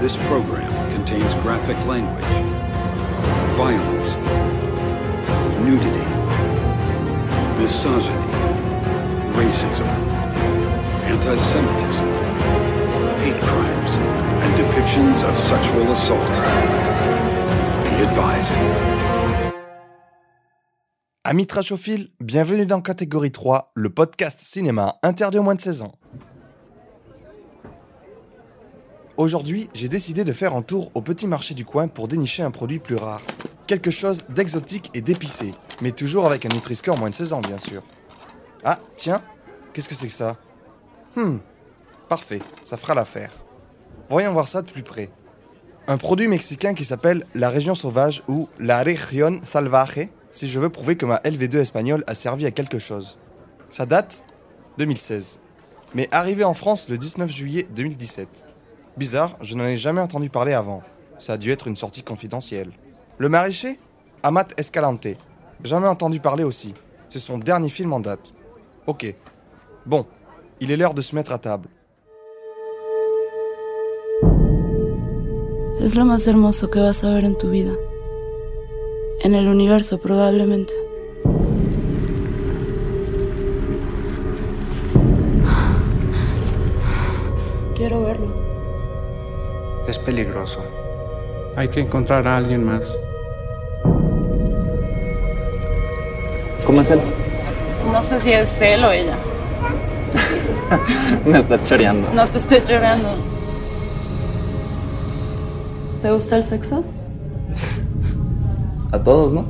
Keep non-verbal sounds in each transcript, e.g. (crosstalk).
This program contains graphic language, violence, nudity, misogyny, racism, anti-Semitism, hate crimes, and depictions of sexual assault. Be advised. Amis trashophiles, bienvenue dans Catégorie 3, le podcast cinéma interdit aux moins de 16 ans. Aujourd'hui, j'ai décidé de faire un tour au petit marché du coin pour dénicher un produit plus rare. Quelque chose d'exotique et d'épicé, mais toujours avec un Nutri-Score moins de 16 ans, bien sûr. Ah, tiens, qu'est-ce que c'est que ça? Hmm, parfait, ça fera l'affaire. Voyons voir ça de plus près. Un produit mexicain qui s'appelle la région sauvage ou la región salvaje, si je veux prouver que ma LV2 espagnole a servi à quelque chose. Ça date 2016, mais arrivé en France le 19 juillet 2017. Bizarre, je n'en ai jamais entendu parler avant. Ça a dû être une sortie confidentielle. Le maraîcher? Amat Escalante. Jamais entendu parler aussi. C'est son dernier film en date. Ok. Bon, il est l'heure de se mettre à table. Es lo más hermoso que vas a ver en tu vida. En el universo probablemente. Quiero verlo. Es peligroso. Hay que encontrar a alguien más. ¿Cómo es él? No sé si es él o ella. (laughs) Me está choreando. No te estoy llorando. ¿Te gusta el sexo? A todos, ¿no?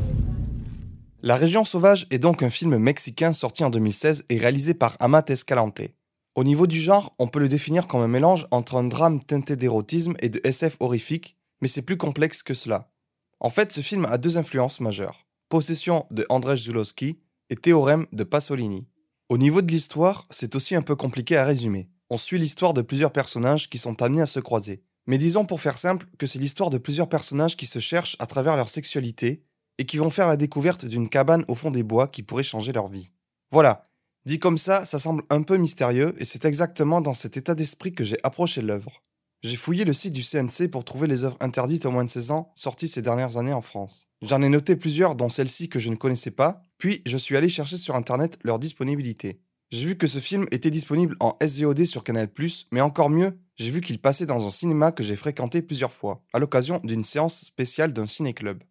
La région sauvage est donc un film mexicain sorti en 2016 et réalisé par Amat Escalante. Au niveau du genre, on peut le définir comme un mélange entre un drame teinté d'érotisme et de SF horrifique, mais c'est plus complexe que cela. En fait, ce film a deux influences majeures. Possession de Andrzej Zulowski et Théorème de Pasolini. Au niveau de l'histoire, c'est aussi un peu compliqué à résumer. On suit l'histoire de plusieurs personnages qui sont amenés à se croiser. Mais disons pour faire simple que c'est l'histoire de plusieurs personnages qui se cherchent à travers leur sexualité et qui vont faire la découverte d'une cabane au fond des bois qui pourrait changer leur vie. Voilà, dit comme ça, ça semble un peu mystérieux et c'est exactement dans cet état d'esprit que j'ai approché l'œuvre. J'ai fouillé le site du CNC pour trouver les œuvres interdites aux moins de 16 ans sorties ces dernières années en France. J'en ai noté plusieurs, dont celle-ci que je ne connaissais pas, puis je suis allé chercher sur internet leur disponibilité. J'ai vu que ce film était disponible en SVOD sur Canal+, mais encore mieux, j'ai vu qu'il passait dans un cinéma que j'ai fréquenté plusieurs fois, à l'occasion d'une séance spéciale d'un ciné-club.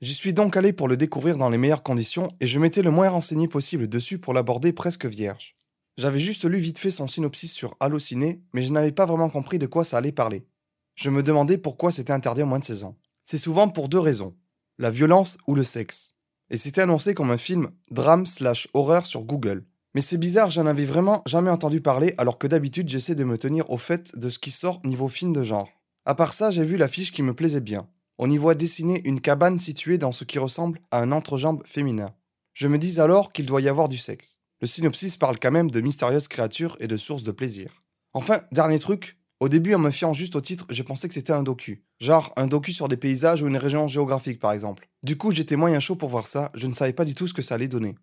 J'y suis donc allé pour le découvrir dans les meilleures conditions et je m'étais le moins renseigné possible dessus pour l'aborder presque vierge. J'avais juste lu vite fait son synopsis sur Allociné, mais je n'avais pas vraiment compris de quoi ça allait parler. Je me demandais pourquoi c'était interdit à moins de 16 ans. C'est souvent pour deux raisons, la violence ou le sexe. Et c'était annoncé comme un film drame slash horreur sur Google. Mais c'est bizarre, j'en avais vraiment jamais entendu parler alors que d'habitude j'essaie de me tenir au fait de ce qui sort niveau film de genre. À part ça, j'ai vu l'affiche qui me plaisait bien. On y voit dessiner une cabane située dans ce qui ressemble à un entrejambe féminin. Je me dis alors qu'il doit y avoir du sexe. Le synopsis parle quand même de mystérieuses créatures et de sources de plaisir. Enfin, dernier truc, au début en me fiant juste au titre, j'ai pensé que c'était un docu. Genre un docu sur des paysages ou une région géographique par exemple. Du coup, j'étais moyen chaud pour voir ça, je ne savais pas du tout ce que ça allait donner.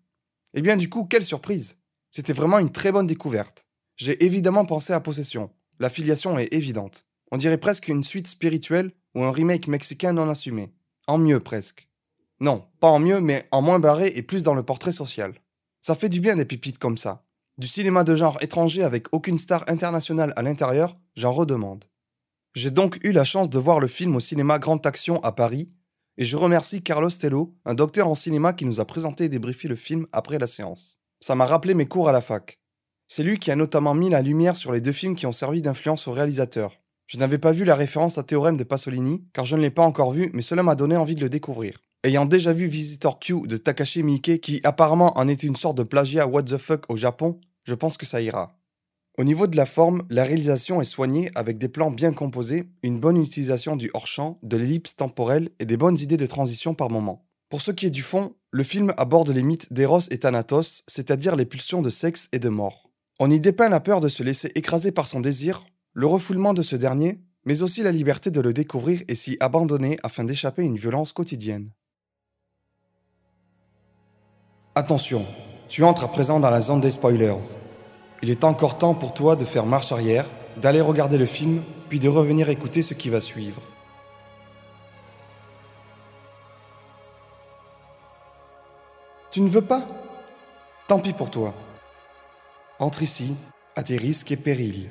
Eh bien du coup, quelle surprise C'était vraiment une très bonne découverte. J'ai évidemment pensé à Possession. La filiation est évidente. On dirait presque une suite spirituelle ou un remake mexicain non assumé. En mieux presque. Non, pas en mieux, mais en moins barré et plus dans le portrait social. Ça fait du bien des pépites comme ça. Du cinéma de genre étranger avec aucune star internationale à l'intérieur, j'en redemande. J'ai donc eu la chance de voir le film au cinéma Grande Action à Paris, et je remercie Carlos Tello, un docteur en cinéma qui nous a présenté et débriefé le film après la séance. Ça m'a rappelé mes cours à la fac. C'est lui qui a notamment mis la lumière sur les deux films qui ont servi d'influence au réalisateur. Je n'avais pas vu la référence à Théorème de Pasolini, car je ne l'ai pas encore vu, mais cela m'a donné envie de le découvrir. Ayant déjà vu Visitor Q de Takashi Miike, qui apparemment en est une sorte de plagiat what the fuck au Japon, je pense que ça ira. Au niveau de la forme, la réalisation est soignée avec des plans bien composés, une bonne utilisation du hors-champ, de l'ellipse temporelle et des bonnes idées de transition par moment. Pour ce qui est du fond, le film aborde les mythes d'Eros et Thanatos, c'est-à-dire les pulsions de sexe et de mort. On y dépeint la peur de se laisser écraser par son désir, le refoulement de ce dernier, mais aussi la liberté de le découvrir et s'y abandonner afin d'échapper à une violence quotidienne. Attention, tu entres à présent dans la zone des spoilers. Il est encore temps pour toi de faire marche arrière, d'aller regarder le film, puis de revenir écouter ce qui va suivre. Tu ne veux pas? Tant pis pour toi. Entre ici, à tes risques et périls.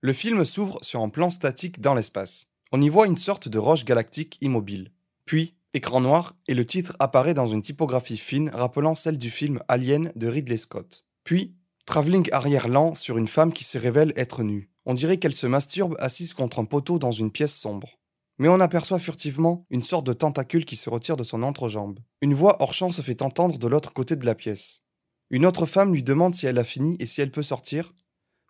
Le film s'ouvre sur un plan statique dans l'espace. On y voit une sorte de roche galactique immobile. Puis, écran noir, et le titre apparaît dans une typographie fine rappelant celle du film Alien de Ridley Scott. Puis, travelling arrière lent sur une femme qui se révèle être nue. On dirait qu'elle se masturbe assise contre un poteau dans une pièce sombre mais on aperçoit furtivement une sorte de tentacule qui se retire de son entrejambe. Une voix hors champ se fait entendre de l'autre côté de la pièce. Une autre femme lui demande si elle a fini et si elle peut sortir,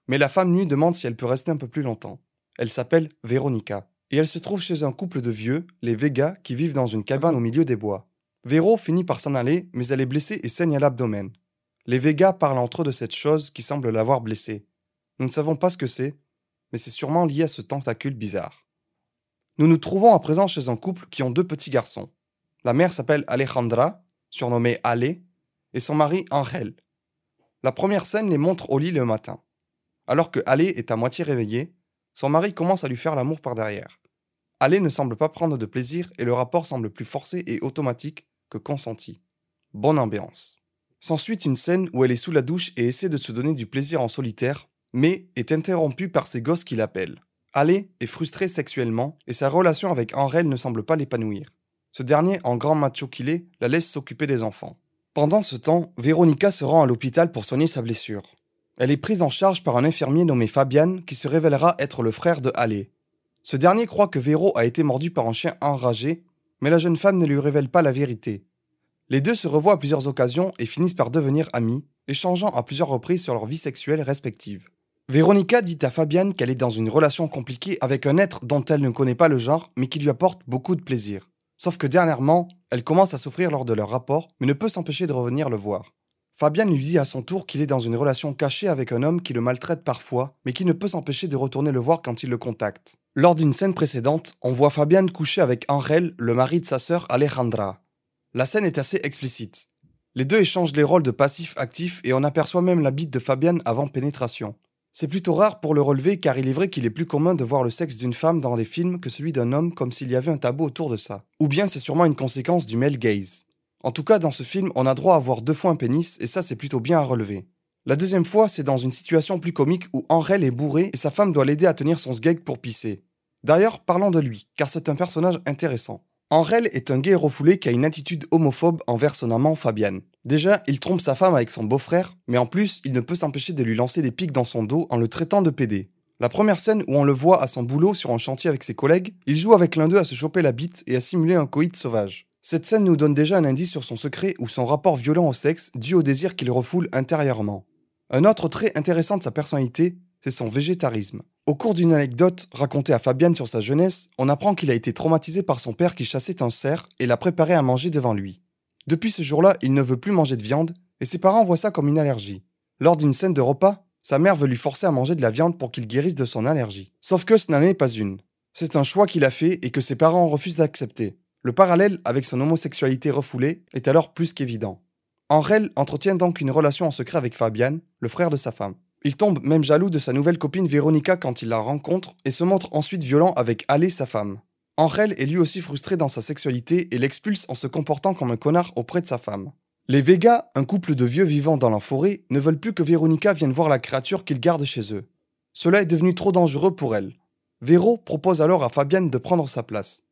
mais la femme nue demande si elle peut rester un peu plus longtemps. Elle s'appelle Véronica, et elle se trouve chez un couple de vieux, les Vega, qui vivent dans une cabane au milieu des bois. Véro finit par s'en aller, mais elle est blessée et saigne à l'abdomen. Les Vega parlent entre eux de cette chose qui semble l'avoir blessée. Nous ne savons pas ce que c'est, mais c'est sûrement lié à ce tentacule bizarre. Nous nous trouvons à présent chez un couple qui ont deux petits garçons. La mère s'appelle Alejandra, surnommée Ale, et son mari Angel. La première scène les montre au lit le matin. Alors que Ale est à moitié réveillée, son mari commence à lui faire l'amour par derrière. Ale ne semble pas prendre de plaisir et le rapport semble plus forcé et automatique que consenti. Bonne ambiance. S'ensuit une scène où elle est sous la douche et essaie de se donner du plaisir en solitaire, mais est interrompue par ses gosses qui l'appellent. Ale est frustré sexuellement et sa relation avec Henrel ne semble pas l'épanouir. Ce dernier, en grand macho qu'il est, la laisse s'occuper des enfants. Pendant ce temps, Véronica se rend à l'hôpital pour soigner sa blessure. Elle est prise en charge par un infirmier nommé Fabian qui se révélera être le frère de Ale. Ce dernier croit que Véro a été mordu par un chien enragé, mais la jeune femme ne lui révèle pas la vérité. Les deux se revoient à plusieurs occasions et finissent par devenir amis, échangeant à plusieurs reprises sur leur vie sexuelle respective. Véronica dit à Fabienne qu'elle est dans une relation compliquée avec un être dont elle ne connaît pas le genre, mais qui lui apporte beaucoup de plaisir. Sauf que dernièrement, elle commence à souffrir lors de leur rapport, mais ne peut s'empêcher de revenir le voir. Fabienne lui dit à son tour qu'il est dans une relation cachée avec un homme qui le maltraite parfois, mais qui ne peut s'empêcher de retourner le voir quand il le contacte. Lors d'une scène précédente, on voit Fabienne coucher avec Angel, le mari de sa sœur Alejandra. La scène est assez explicite. Les deux échangent les rôles de passif-actif et on aperçoit même la bite de Fabienne avant pénétration. C'est plutôt rare pour le relever car il est vrai qu'il est plus commun de voir le sexe d'une femme dans les films que celui d'un homme comme s'il y avait un tabou autour de ça. Ou bien c'est sûrement une conséquence du male gaze. En tout cas, dans ce film, on a droit à voir deux fois un pénis et ça c'est plutôt bien à relever. La deuxième fois, c'est dans une situation plus comique où Henrel est bourré et sa femme doit l'aider à tenir son sgeg pour pisser. D'ailleurs, parlons de lui, car c'est un personnage intéressant. Henrel est un gay refoulé qui a une attitude homophobe envers son amant Fabian. Déjà, il trompe sa femme avec son beau-frère, mais en plus, il ne peut s'empêcher de lui lancer des pics dans son dos en le traitant de PD. La première scène où on le voit à son boulot sur un chantier avec ses collègues, il joue avec l'un d'eux à se choper la bite et à simuler un coït sauvage. Cette scène nous donne déjà un indice sur son secret ou son rapport violent au sexe dû au désir qu'il refoule intérieurement. Un autre trait intéressant de sa personnalité, c'est son végétarisme. Au cours d'une anecdote racontée à Fabienne sur sa jeunesse, on apprend qu'il a été traumatisé par son père qui chassait un cerf et l'a préparé à manger devant lui. Depuis ce jour-là, il ne veut plus manger de viande, et ses parents voient ça comme une allergie. Lors d'une scène de repas, sa mère veut lui forcer à manger de la viande pour qu'il guérisse de son allergie. Sauf que ce n'en est pas une. C'est un choix qu'il a fait et que ses parents refusent d'accepter. Le parallèle avec son homosexualité refoulée est alors plus qu'évident. Henrel entretient donc une relation en secret avec Fabian, le frère de sa femme. Il tombe même jaloux de sa nouvelle copine Véronica quand il la rencontre et se montre ensuite violent avec Alé, sa femme. Angel est lui aussi frustré dans sa sexualité et l'expulse en se comportant comme un connard auprès de sa femme. Les Vega, un couple de vieux vivant dans la forêt, ne veulent plus que Véronica vienne voir la créature qu'ils gardent chez eux. Cela est devenu trop dangereux pour elle. Véro propose alors à Fabienne de prendre sa place.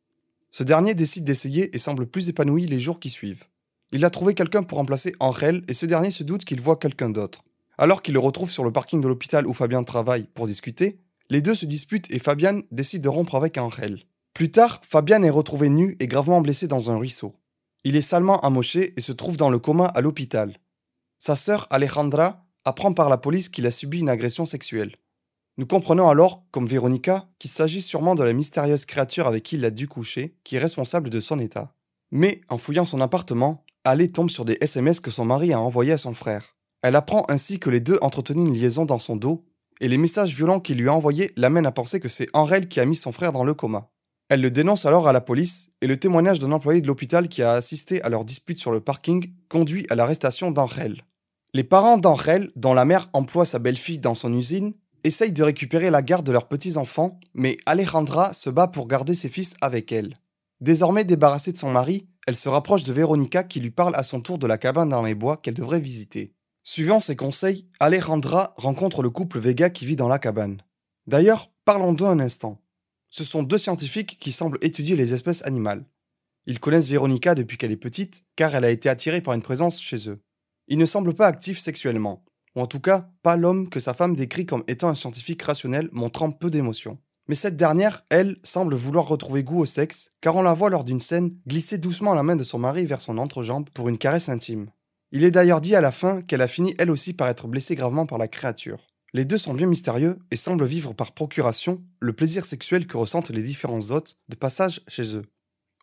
Ce dernier décide d'essayer et semble plus épanoui les jours qui suivent. Il a trouvé quelqu'un pour remplacer Angel et ce dernier se doute qu'il voit quelqu'un d'autre. Alors qu'il le retrouve sur le parking de l'hôpital où Fabien travaille pour discuter, les deux se disputent et Fabienne décide de rompre avec Angel. Plus tard, Fabian est retrouvé nu et gravement blessé dans un ruisseau. Il est salement amoché et se trouve dans le coma à l'hôpital. Sa sœur Alejandra apprend par la police qu'il a subi une agression sexuelle. Nous comprenons alors, comme Véronica, qu'il s'agit sûrement de la mystérieuse créature avec qui il a dû coucher, qui est responsable de son état. Mais, en fouillant son appartement, Ale tombe sur des SMS que son mari a envoyés à son frère. Elle apprend ainsi que les deux entretenaient une liaison dans son dos, et les messages violents qu'il lui a envoyés l'amènent à penser que c'est Henrel qui a mis son frère dans le coma. Elle le dénonce alors à la police, et le témoignage d'un employé de l'hôpital qui a assisté à leur dispute sur le parking conduit à l'arrestation d'Henrel. Les parents d'Henrel, dont la mère emploie sa belle-fille dans son usine, essayent de récupérer la garde de leurs petits-enfants, mais Alejandra se bat pour garder ses fils avec elle. Désormais débarrassée de son mari, elle se rapproche de Veronica qui lui parle à son tour de la cabane dans les bois qu'elle devrait visiter. Suivant ses conseils, Alejandra rencontre le couple Vega qui vit dans la cabane. D'ailleurs, parlons d'eux un instant. Ce sont deux scientifiques qui semblent étudier les espèces animales. Ils connaissent Veronica depuis qu'elle est petite, car elle a été attirée par une présence chez eux. Ils ne semblent pas actifs sexuellement, ou en tout cas pas l'homme que sa femme décrit comme étant un scientifique rationnel montrant peu d'émotion. Mais cette dernière, elle, semble vouloir retrouver goût au sexe, car on la voit lors d'une scène glisser doucement la main de son mari vers son entrejambe pour une caresse intime. Il est d'ailleurs dit à la fin qu'elle a fini elle aussi par être blessée gravement par la créature. Les deux sont bien mystérieux et semblent vivre par procuration le plaisir sexuel que ressentent les différents hôtes de passage chez eux.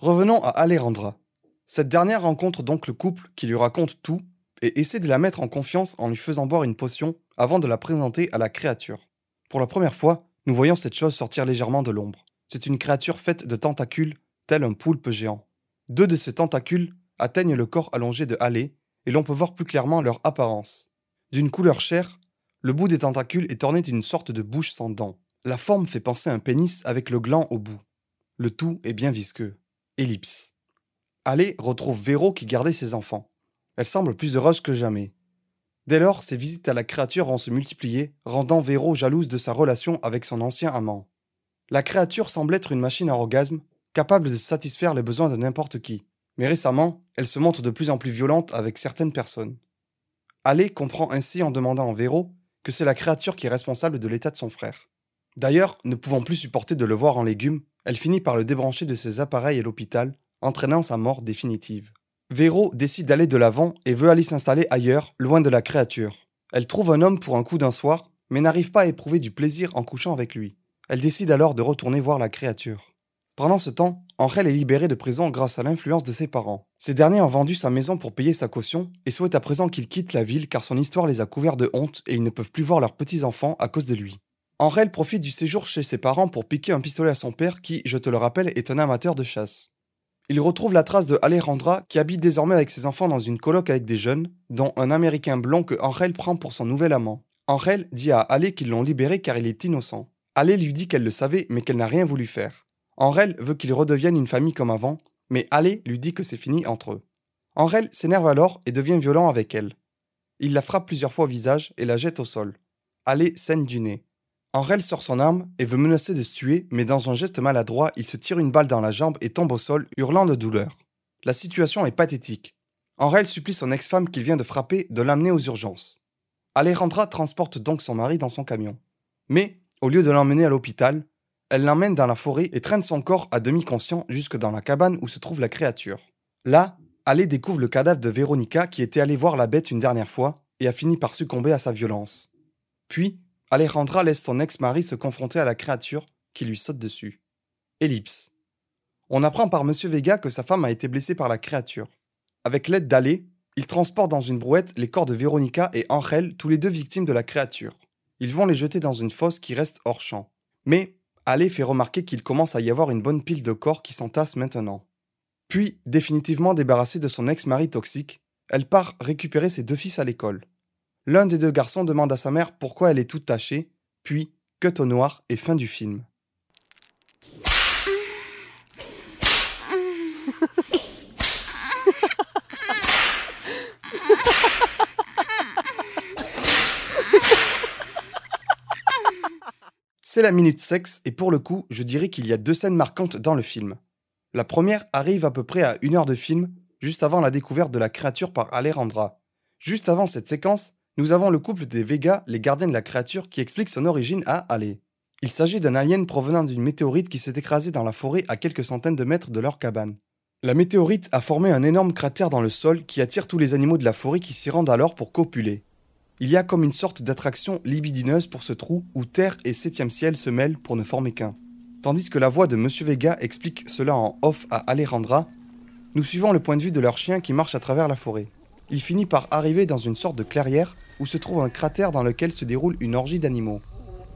Revenons à Alejandra. Cette dernière rencontre donc le couple qui lui raconte tout et essaie de la mettre en confiance en lui faisant boire une potion avant de la présenter à la créature. Pour la première fois, nous voyons cette chose sortir légèrement de l'ombre. C'est une créature faite de tentacules, tel un poulpe géant. Deux de ces tentacules atteignent le corps allongé de Halley, et l'on peut voir plus clairement leur apparence. D'une couleur chair, le bout des tentacules est orné d'une sorte de bouche sans dents. La forme fait penser à un pénis avec le gland au bout. Le tout est bien visqueux. Ellipse. Halley retrouve Véro qui gardait ses enfants. Elle semble plus heureuse que jamais. Dès lors, ses visites à la créature vont se multiplier, rendant Véro jalouse de sa relation avec son ancien amant. La créature semble être une machine à orgasme, capable de satisfaire les besoins de n'importe qui. Mais récemment, elle se montre de plus en plus violente avec certaines personnes. Ale comprend ainsi en demandant à Véro que c'est la créature qui est responsable de l'état de son frère. D'ailleurs, ne pouvant plus supporter de le voir en légumes, elle finit par le débrancher de ses appareils à l'hôpital, entraînant sa mort définitive. Véro décide d'aller de l'avant et veut aller s'installer ailleurs, loin de la créature. Elle trouve un homme pour un coup d'un soir, mais n'arrive pas à éprouver du plaisir en couchant avec lui. Elle décide alors de retourner voir la créature. Pendant ce temps, Angel est libéré de prison grâce à l'influence de ses parents. Ces derniers ont vendu sa maison pour payer sa caution et souhaitent à présent qu'il quitte la ville car son histoire les a couverts de honte et ils ne peuvent plus voir leurs petits-enfants à cause de lui. Angel profite du séjour chez ses parents pour piquer un pistolet à son père qui, je te le rappelle, est un amateur de chasse. Il retrouve la trace de Alejandra qui habite désormais avec ses enfants dans une coloc avec des jeunes, dont un américain blond que Angel prend pour son nouvel amant. Angel dit à Ale qu'ils l'ont libéré car il est innocent. Ale lui dit qu'elle le savait mais qu'elle n'a rien voulu faire. Angel veut qu'ils redeviennent une famille comme avant, mais Ale lui dit que c'est fini entre eux. Angel s'énerve alors et devient violent avec elle. Il la frappe plusieurs fois au visage et la jette au sol. Ale saigne du nez. Henrel sort son arme et veut menacer de se tuer, mais dans un geste maladroit, il se tire une balle dans la jambe et tombe au sol, hurlant de douleur. La situation est pathétique. Henrel supplie son ex-femme qu'il vient de frapper de l'amener aux urgences. Alejandra transporte donc son mari dans son camion. Mais, au lieu de l'emmener à l'hôpital, elle l'emmène dans la forêt et traîne son corps à demi conscient jusque dans la cabane où se trouve la créature. Là, Ale découvre le cadavre de Véronica qui était allée voir la bête une dernière fois et a fini par succomber à sa violence. Puis, Alejandra laisse son ex-mari se confronter à la créature qui lui saute dessus. Ellipse. On apprend par M. Vega que sa femme a été blessée par la créature. Avec l'aide d'Alé, il transporte dans une brouette les corps de Véronica et Angel, tous les deux victimes de la créature. Ils vont les jeter dans une fosse qui reste hors champ. Mais Alé fait remarquer qu'il commence à y avoir une bonne pile de corps qui s'entassent maintenant. Puis, définitivement débarrassée de son ex-mari toxique, elle part récupérer ses deux fils à l'école. L'un des deux garçons demande à sa mère pourquoi elle est toute tachée, puis cut au noir et fin du film. C'est la minute sexe et pour le coup, je dirais qu'il y a deux scènes marquantes dans le film. La première arrive à peu près à une heure de film, juste avant la découverte de la créature par Alejandra. Juste avant cette séquence, nous avons le couple des Vega, les gardiens de la créature, qui explique son origine à Ale. Il s'agit d'un alien provenant d'une météorite qui s'est écrasée dans la forêt à quelques centaines de mètres de leur cabane. La météorite a formé un énorme cratère dans le sol qui attire tous les animaux de la forêt qui s'y rendent alors pour copuler. Il y a comme une sorte d'attraction libidineuse pour ce trou où terre et septième ciel se mêlent pour ne former qu'un. Tandis que la voix de Monsieur Vega explique cela en off à Alejandra, nous suivons le point de vue de leur chien qui marche à travers la forêt. Il finit par arriver dans une sorte de clairière où se trouve un cratère dans lequel se déroule une orgie d'animaux.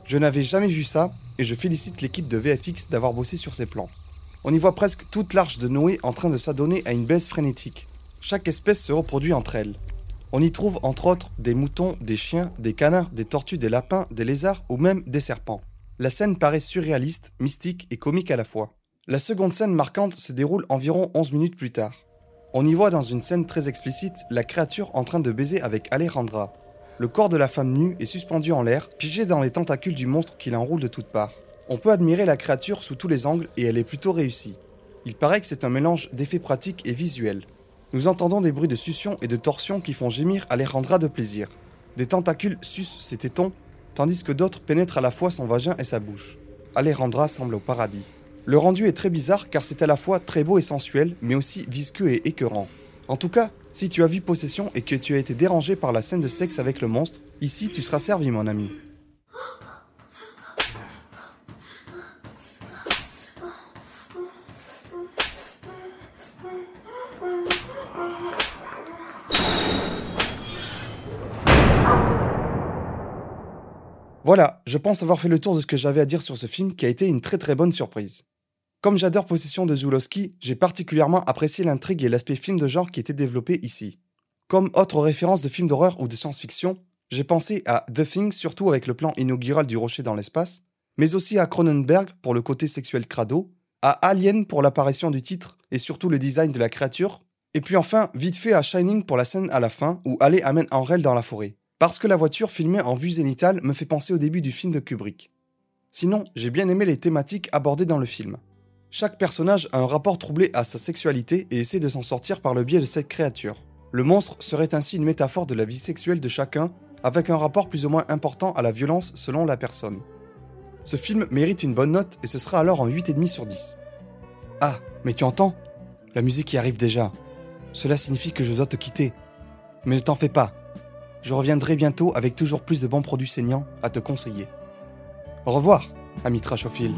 Je n'avais jamais vu ça et je félicite l'équipe de VFX d'avoir bossé sur ces plans. On y voit presque toute l'arche de Noé en train de s'adonner à une baisse frénétique. Chaque espèce se reproduit entre elles. On y trouve entre autres des moutons, des chiens, des canards, des tortues, des lapins, des lézards ou même des serpents. La scène paraît surréaliste, mystique et comique à la fois. La seconde scène marquante se déroule environ 11 minutes plus tard. On y voit dans une scène très explicite la créature en train de baiser avec Alejandra. Le corps de la femme nue est suspendu en l'air, pigé dans les tentacules du monstre qui l'enroule de toutes parts. On peut admirer la créature sous tous les angles et elle est plutôt réussie. Il paraît que c'est un mélange d'effets pratiques et visuels. Nous entendons des bruits de succion et de torsion qui font gémir Alejandra de plaisir. Des tentacules sucent ses tétons tandis que d'autres pénètrent à la fois son vagin et sa bouche. Alejandra semble au paradis. Le rendu est très bizarre car c'est à la fois très beau et sensuel, mais aussi visqueux et écœurant. En tout cas, si tu as vu Possession et que tu as été dérangé par la scène de sexe avec le monstre, ici tu seras servi mon ami. Voilà, je pense avoir fait le tour de ce que j'avais à dire sur ce film qui a été une très très bonne surprise. Comme j'adore Possession de Zulowski, j'ai particulièrement apprécié l'intrigue et l'aspect film de genre qui était développé ici. Comme autre référence de film d'horreur ou de science-fiction, j'ai pensé à The Thing surtout avec le plan inaugural du rocher dans l'espace, mais aussi à Cronenberg pour le côté sexuel crado, à Alien pour l'apparition du titre et surtout le design de la créature, et puis enfin vite fait à Shining pour la scène à la fin où Alley amène Henrel dans la forêt. Parce que la voiture filmée en vue zénitale me fait penser au début du film de Kubrick. Sinon, j'ai bien aimé les thématiques abordées dans le film. Chaque personnage a un rapport troublé à sa sexualité et essaie de s'en sortir par le biais de cette créature. Le monstre serait ainsi une métaphore de la vie sexuelle de chacun, avec un rapport plus ou moins important à la violence selon la personne. Ce film mérite une bonne note et ce sera alors en 8,5 sur 10. Ah, mais tu entends? La musique y arrive déjà. Cela signifie que je dois te quitter. Mais ne t'en fais pas, je reviendrai bientôt avec toujours plus de bons produits saignants à te conseiller. Au revoir, ami Trashophile.